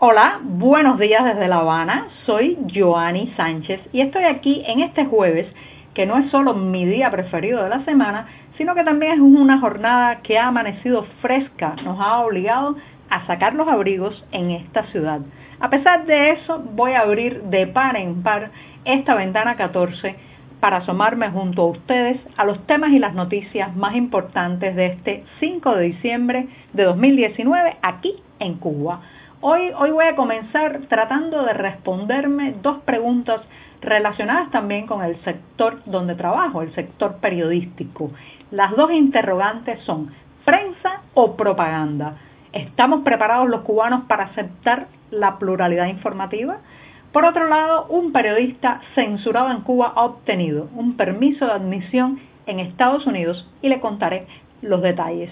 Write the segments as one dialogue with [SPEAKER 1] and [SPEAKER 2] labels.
[SPEAKER 1] Hola, buenos días desde La Habana. Soy Joanny Sánchez y estoy aquí en este jueves, que no es solo mi día preferido de la semana, sino que también es una jornada que ha amanecido fresca, nos ha obligado a sacar los abrigos en esta ciudad. A pesar de eso, voy a abrir de par en par esta ventana 14 para asomarme junto a ustedes a los temas y las noticias más importantes de este 5 de diciembre de 2019 aquí en Cuba. Hoy, voy a comenzar tratando de responderme dos preguntas relacionadas también con el sector donde trabajo, el sector periodístico. Las dos interrogantes son prensa o propaganda. ¿Estamos preparados los cubanos para aceptar la pluralidad informativa? Por otro lado, un periodista censurado en Cuba ha obtenido un permiso de admisión en Estados Unidos y le contaré los detalles.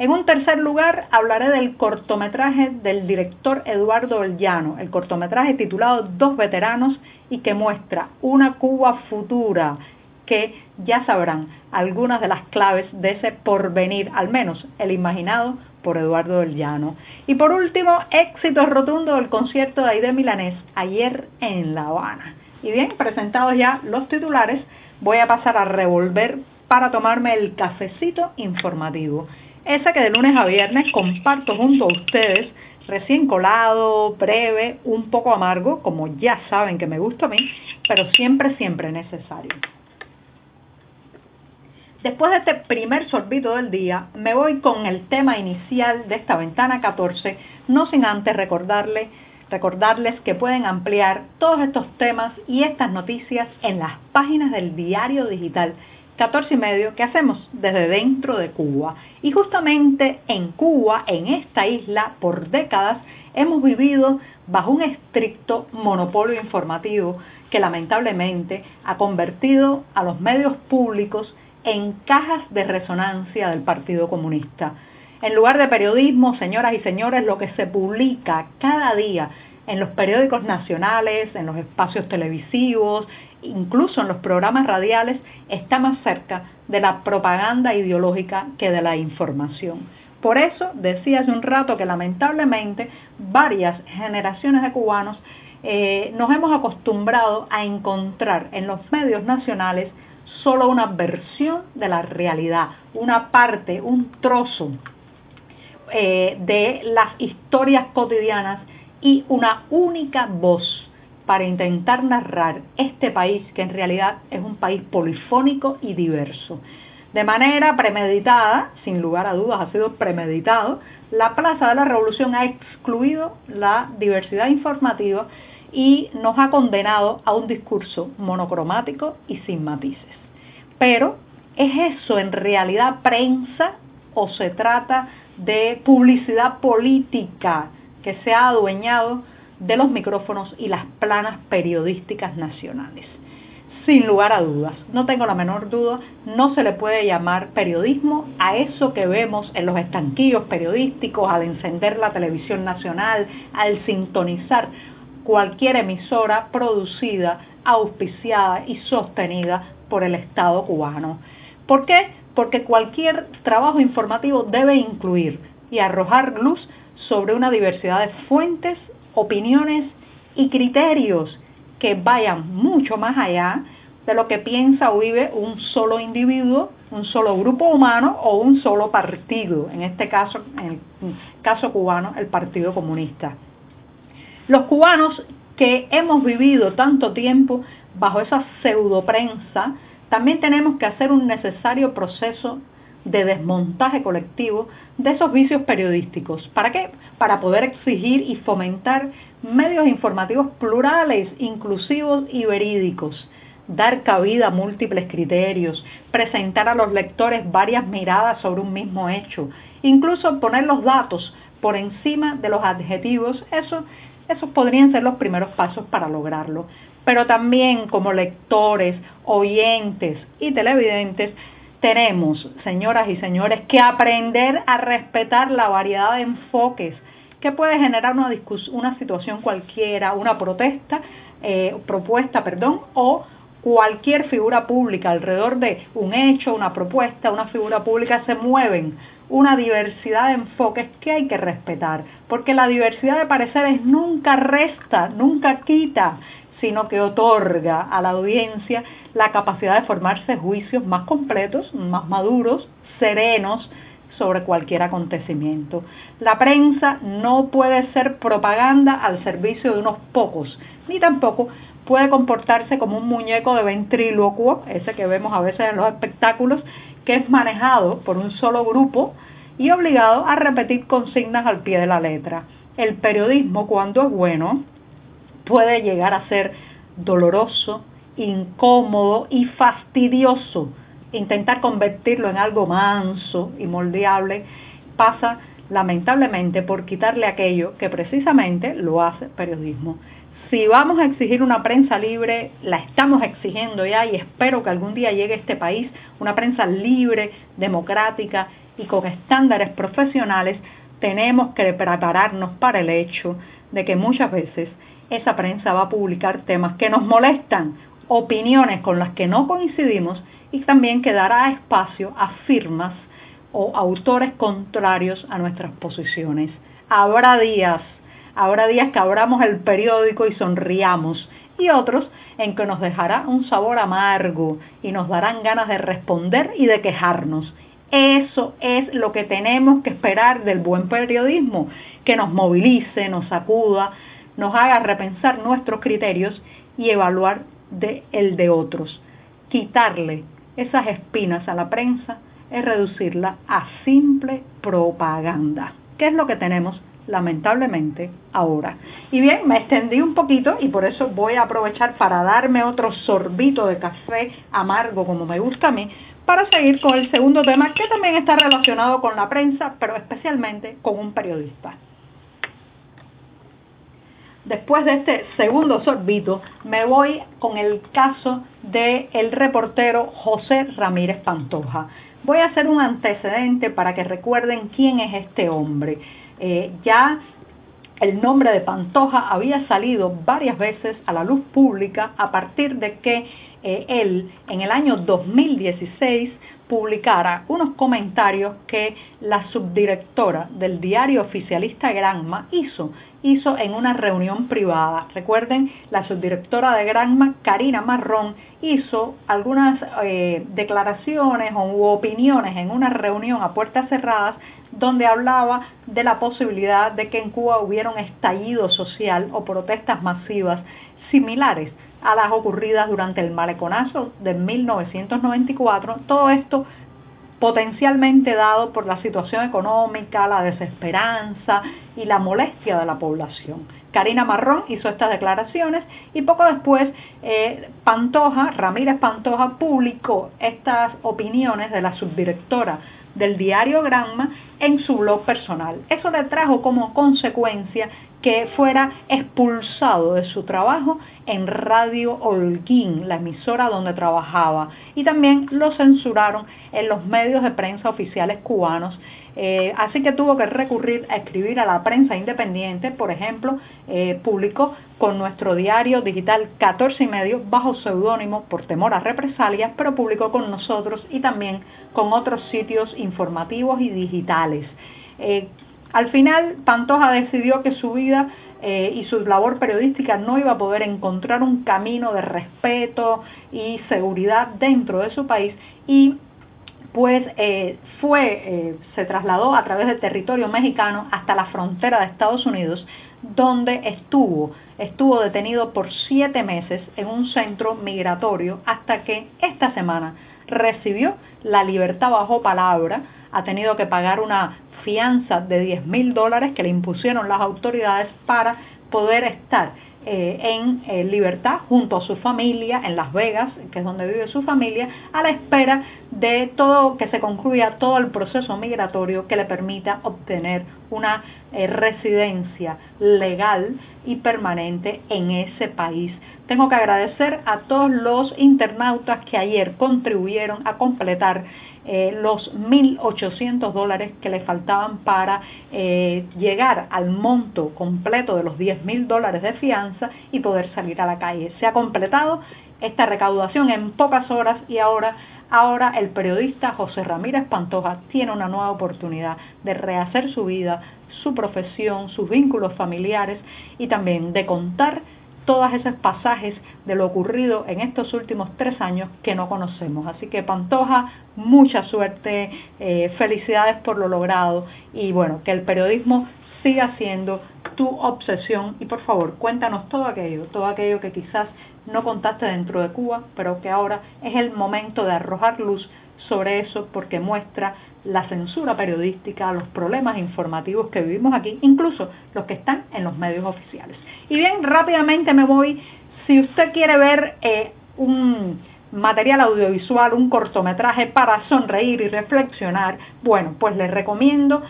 [SPEAKER 1] En un tercer lugar, hablaré del cortometraje del director Eduardo El el cortometraje titulado Dos veteranos y que muestra una Cuba futura que ya sabrán algunas de las claves de ese porvenir, al menos el imaginado por Eduardo del. Y por último, éxito rotundo del concierto de Aide Milanés ayer en La Habana. Y bien, presentados ya los titulares, voy a pasar a revolver para tomarme el cafecito informativo esa que de lunes a viernes comparto junto a ustedes, recién colado, breve, un poco amargo, como ya saben que me gusta a mí, pero siempre, siempre necesario. Después de este primer sorbito del día, me voy con el tema inicial de esta ventana 14, no sin antes recordarle, recordarles que pueden ampliar todos estos temas y estas noticias en las páginas del diario digital 14 y medio que hacemos desde dentro de Cuba. Y justamente en Cuba, en esta isla, por décadas, hemos vivido bajo un estricto monopolio informativo que lamentablemente ha convertido a los medios públicos en cajas de resonancia del Partido Comunista. En lugar de periodismo, señoras y señores, lo que se publica cada día en los periódicos nacionales, en los espacios televisivos, incluso en los programas radiales, está más cerca de la propaganda ideológica que de la información. Por eso decía hace un rato que lamentablemente varias generaciones de cubanos eh, nos hemos acostumbrado a encontrar en los medios nacionales solo una versión de la realidad, una parte, un trozo eh, de las historias cotidianas y una única voz para intentar narrar este país que en realidad es un país polifónico y diverso. De manera premeditada, sin lugar a dudas ha sido premeditado, la Plaza de la Revolución ha excluido la diversidad informativa y nos ha condenado a un discurso monocromático y sin matices. Pero, ¿es eso en realidad prensa o se trata de publicidad política que se ha adueñado de los micrófonos y las planas periodísticas nacionales. Sin lugar a dudas, no tengo la menor duda, no se le puede llamar periodismo a eso que vemos en los estanquillos periodísticos, al encender la televisión nacional, al sintonizar cualquier emisora producida, auspiciada y sostenida por el Estado cubano. ¿Por qué? Porque cualquier trabajo informativo debe incluir y arrojar luz sobre una diversidad de fuentes opiniones y criterios que vayan mucho más allá de lo que piensa o vive un solo individuo, un solo grupo humano o un solo partido, en este caso, en el caso cubano, el Partido Comunista. Los cubanos que hemos vivido tanto tiempo bajo esa pseudoprensa, también tenemos que hacer un necesario proceso de desmontaje colectivo de esos vicios periodísticos. ¿Para qué? Para poder exigir y fomentar medios informativos plurales, inclusivos y verídicos, dar cabida a múltiples criterios, presentar a los lectores varias miradas sobre un mismo hecho, incluso poner los datos por encima de los adjetivos, eso, esos podrían ser los primeros pasos para lograrlo. Pero también como lectores, oyentes y televidentes, tenemos, señoras y señores, que aprender a respetar la variedad de enfoques que puede generar una, una situación cualquiera, una protesta, eh, propuesta, perdón, o cualquier figura pública alrededor de un hecho, una propuesta, una figura pública se mueven una diversidad de enfoques que hay que respetar, porque la diversidad de pareceres nunca resta, nunca quita, sino que otorga a la audiencia la capacidad de formarse juicios más completos, más maduros, serenos sobre cualquier acontecimiento. La prensa no puede ser propaganda al servicio de unos pocos, ni tampoco puede comportarse como un muñeco de ventrílocuo, ese que vemos a veces en los espectáculos, que es manejado por un solo grupo y obligado a repetir consignas al pie de la letra. El periodismo, cuando es bueno, puede llegar a ser doloroso, incómodo y fastidioso. Intentar convertirlo en algo manso y moldeable pasa lamentablemente por quitarle aquello que precisamente lo hace periodismo si vamos a exigir una prensa libre, la estamos exigiendo ya y espero que algún día llegue a este país una prensa libre, democrática y con estándares profesionales, tenemos que prepararnos para el hecho de que muchas veces esa prensa va a publicar temas que nos molestan, opiniones con las que no coincidimos y también que dará espacio a firmas o autores contrarios a nuestras posiciones. Habrá días Habrá días que abramos el periódico y sonriamos y otros en que nos dejará un sabor amargo y nos darán ganas de responder y de quejarnos. Eso es lo que tenemos que esperar del buen periodismo, que nos movilice, nos sacuda, nos haga repensar nuestros criterios y evaluar el de otros. Quitarle esas espinas a la prensa es reducirla a simple propaganda. ¿Qué es lo que tenemos lamentablemente, ahora. Y bien, me extendí un poquito y por eso voy a aprovechar para darme otro sorbito de café amargo como me gusta a mí, para seguir con el segundo tema que también está relacionado con la prensa, pero especialmente con un periodista. Después de este segundo sorbito, me voy con el caso del el reportero José Ramírez Pantoja. Voy a hacer un antecedente para que recuerden quién es este hombre. Eh, ya el nombre de Pantoja había salido varias veces a la luz pública a partir de que eh, él en el año 2016 publicara unos comentarios que la subdirectora del diario oficialista Granma hizo, hizo en una reunión privada. Recuerden, la subdirectora de Granma, Karina Marrón, hizo algunas eh, declaraciones o opiniones en una reunión a puertas cerradas donde hablaba de la posibilidad de que en Cuba hubiera un estallido social o protestas masivas similares a las ocurridas durante el maleconazo de 1994. Todo esto potencialmente dado por la situación económica, la desesperanza y la molestia de la población. Karina Marrón hizo estas declaraciones y poco después eh, Pantoja, Ramírez Pantoja, publicó estas opiniones de la subdirectora del diario Granma en su blog personal. Eso le trajo como consecuencia que fuera expulsado de su trabajo en Radio Holguín, la emisora donde trabajaba, y también lo censuraron en los medios de prensa oficiales cubanos eh, así que tuvo que recurrir a escribir a la prensa independiente, por ejemplo, eh, publicó con nuestro diario digital 14 y medio bajo seudónimo por temor a represalias, pero publicó con nosotros y también con otros sitios informativos y digitales. Eh, al final, Pantoja decidió que su vida y su labor periodística no iba a poder encontrar un camino de respeto y seguridad dentro de su país y pues eh, fue, eh, se trasladó a través del territorio mexicano hasta la frontera de Estados Unidos, donde estuvo, estuvo detenido por siete meses en un centro migratorio hasta que esta semana recibió la libertad bajo palabra, ha tenido que pagar una fianza de 10 mil dólares que le impusieron las autoridades para poder estar eh, en eh, libertad junto a su familia en Las Vegas, que es donde vive su familia, a la espera de todo que se concluya todo el proceso migratorio que le permita obtener una eh, residencia legal y permanente en ese país. Tengo que agradecer a todos los internautas que ayer contribuyeron a completar eh, los 1.800 dólares que le faltaban para eh, llegar al monto completo de los 10.000 dólares de fianza y poder salir a la calle. Se ha completado esta recaudación en pocas horas y ahora Ahora el periodista José Ramírez Pantoja tiene una nueva oportunidad de rehacer su vida, su profesión, sus vínculos familiares y también de contar todos esos pasajes de lo ocurrido en estos últimos tres años que no conocemos. Así que Pantoja, mucha suerte, eh, felicidades por lo logrado y bueno, que el periodismo siga siendo tu obsesión y por favor cuéntanos todo aquello, todo aquello que quizás no contaste dentro de Cuba, pero que ahora es el momento de arrojar luz sobre eso porque muestra la censura periodística, los problemas informativos que vivimos aquí, incluso los que están en los medios oficiales. Y bien, rápidamente me voy, si usted quiere ver eh, un material audiovisual, un cortometraje para sonreír y reflexionar, bueno, pues les recomiendo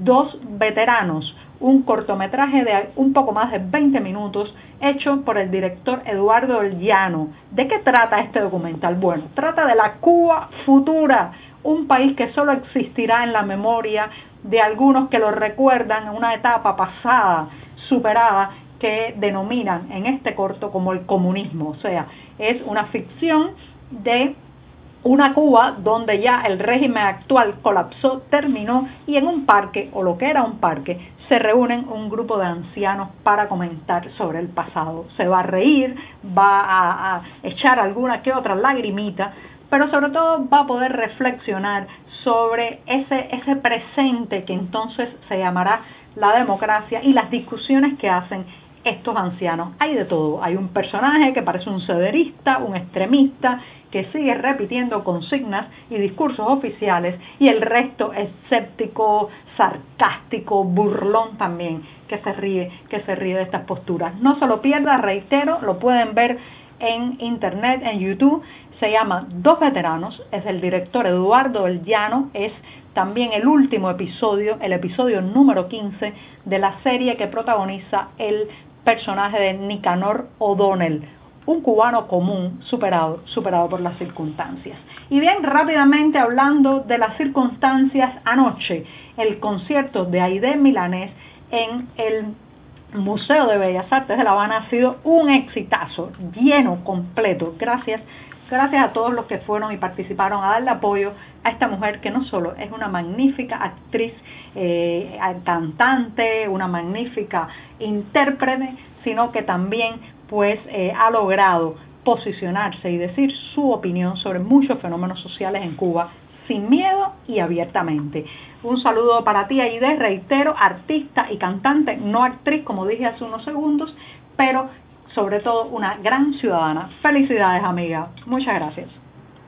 [SPEAKER 1] dos veteranos, un cortometraje de un poco más de 20 minutos hecho por el director Eduardo Llano. ¿De qué trata este documental? Bueno, trata de la Cuba futura, un país que solo existirá en la memoria de algunos que lo recuerdan en una etapa pasada, superada, que denominan en este corto como el comunismo. O sea, es una ficción de una Cuba donde ya el régimen actual colapsó, terminó y en un parque, o lo que era un parque, se reúnen un grupo de ancianos para comentar sobre el pasado. Se va a reír, va a, echar alguna que otra lagrimita, pero sobre todo va a poder reflexionar sobre ese, ese presente que entonces se llamará la democracia y las discusiones que hacen estos ancianos. Hay de todo. Hay un personaje que parece un cederista, un extremista, que sigue repitiendo consignas y discursos oficiales y el resto escéptico, sarcástico, burlón también, que se ríe, que se ríe de estas posturas. No se lo pierda, reitero, lo pueden ver en internet, en YouTube, se llama Dos Veteranos, es el director Eduardo El Llano, es también el último episodio, el episodio número 15 de la serie que protagoniza el personaje de Nicanor O'Donnell, un cubano común superado, superado por las circunstancias. Y bien, rápidamente hablando de las circunstancias anoche, el concierto de Aide Milanés en el Museo de Bellas Artes de La Habana ha sido un exitazo, lleno, completo, gracias gracias a todos los que fueron y participaron a darle apoyo a esta mujer que no solo es una magnífica actriz, eh, cantante, una magnífica intérprete, sino que también pues eh, ha logrado posicionarse y decir su opinión sobre muchos fenómenos sociales en Cuba sin miedo y abiertamente. Un saludo para ti, Aide, reitero, artista y cantante, no actriz, como dije hace unos segundos, pero sobre todo una gran ciudadana. Felicidades, amiga. Muchas gracias.